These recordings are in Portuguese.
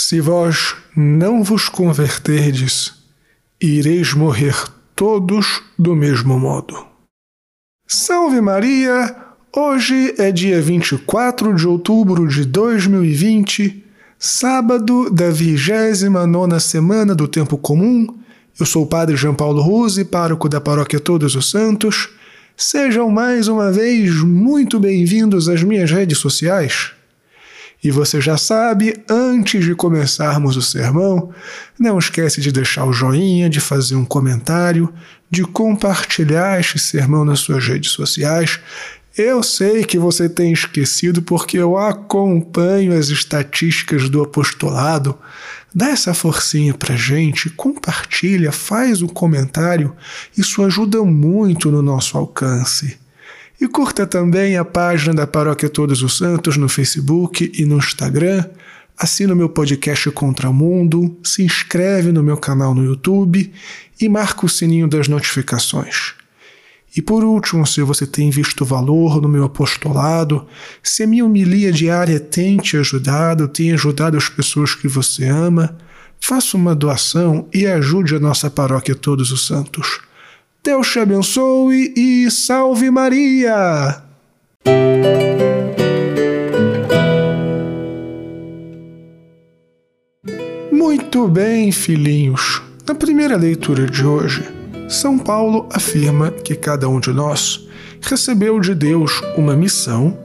Se vós não vos converterdes, ireis morrer todos do mesmo modo. Salve Maria! Hoje é dia 24 de outubro de 2020, sábado da 29 semana do Tempo Comum. Eu sou o Padre João Paulo Ruse, pároco da Paróquia Todos os Santos. Sejam mais uma vez muito bem-vindos às minhas redes sociais. E você já sabe, antes de começarmos o sermão, não esquece de deixar o joinha, de fazer um comentário, de compartilhar este sermão nas suas redes sociais. Eu sei que você tem esquecido porque eu acompanho as estatísticas do apostolado. Dá essa forcinha pra gente, compartilha, faz um comentário, isso ajuda muito no nosso alcance. E curta também a página da Paróquia Todos os Santos no Facebook e no Instagram. Assina o meu podcast Contra o Mundo, se inscreve no meu canal no YouTube e marca o sininho das notificações. E por último, se você tem visto valor no meu apostolado, se a minha homilia diária tem te ajudado, tem ajudado as pessoas que você ama, faça uma doação e ajude a nossa paróquia Todos os Santos. Deus te abençoe e salve Maria! Muito bem, filhinhos. Na primeira leitura de hoje, São Paulo afirma que cada um de nós recebeu de Deus uma missão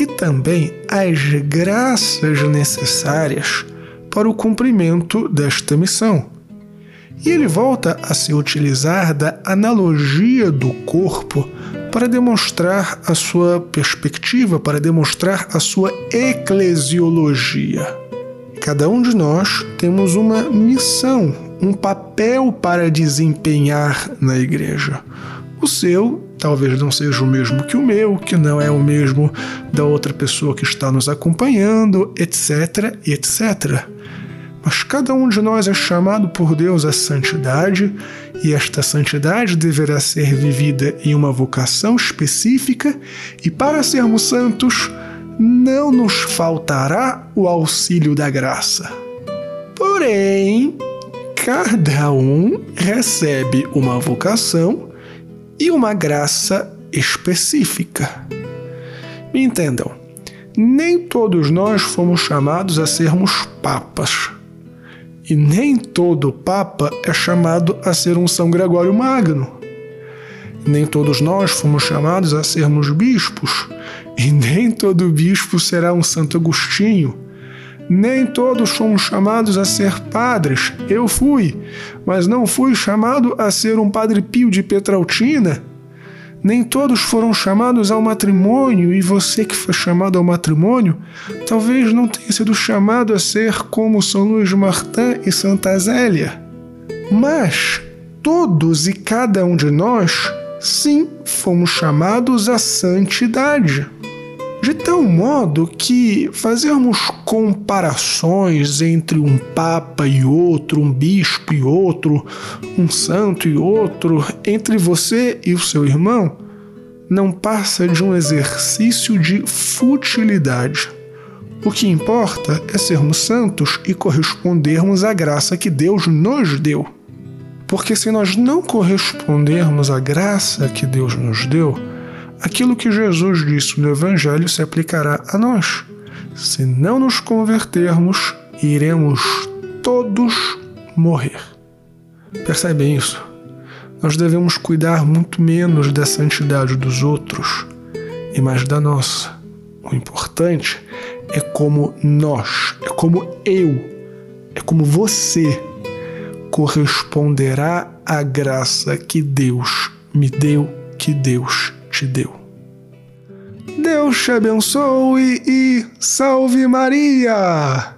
e também as graças necessárias para o cumprimento desta missão. E ele volta a se utilizar da analogia do corpo para demonstrar a sua perspectiva, para demonstrar a sua eclesiologia. Cada um de nós temos uma missão, um papel para desempenhar na igreja. O seu talvez não seja o mesmo que o meu, que não é o mesmo da outra pessoa que está nos acompanhando, etc, etc. Mas cada um de nós é chamado por Deus à santidade, e esta santidade deverá ser vivida em uma vocação específica, e para sermos santos, não nos faltará o auxílio da graça. Porém, cada um recebe uma vocação e uma graça específica. Me entendam, nem todos nós fomos chamados a sermos papas e nem todo Papa é chamado a ser um São Gregório Magno. Nem todos nós fomos chamados a sermos bispos, e nem todo bispo será um Santo Agostinho. Nem todos fomos chamados a ser padres. Eu fui, mas não fui chamado a ser um Padre Pio de Petrautina nem todos foram chamados ao matrimônio, e você que foi chamado ao matrimônio, talvez não tenha sido chamado a ser como São Luís Martin e Santa Zélia. Mas todos e cada um de nós, sim, fomos chamados à santidade de tal modo que fazermos comparações entre um papa e outro, um bispo e outro, um santo e outro, entre você e o seu irmão, não passa de um exercício de futilidade. O que importa é sermos santos e correspondermos à graça que Deus nos deu. Porque se nós não correspondermos à graça que Deus nos deu, aquilo que Jesus disse no Evangelho se aplicará a nós. Se não nos convertermos, iremos todos morrer. Percebem isso? Nós devemos cuidar muito menos da santidade dos outros e mais da nossa. O importante é como nós, é como eu, é como você corresponderá à graça que Deus me deu, que Deus te deu. Deus te abençoe e salve Maria!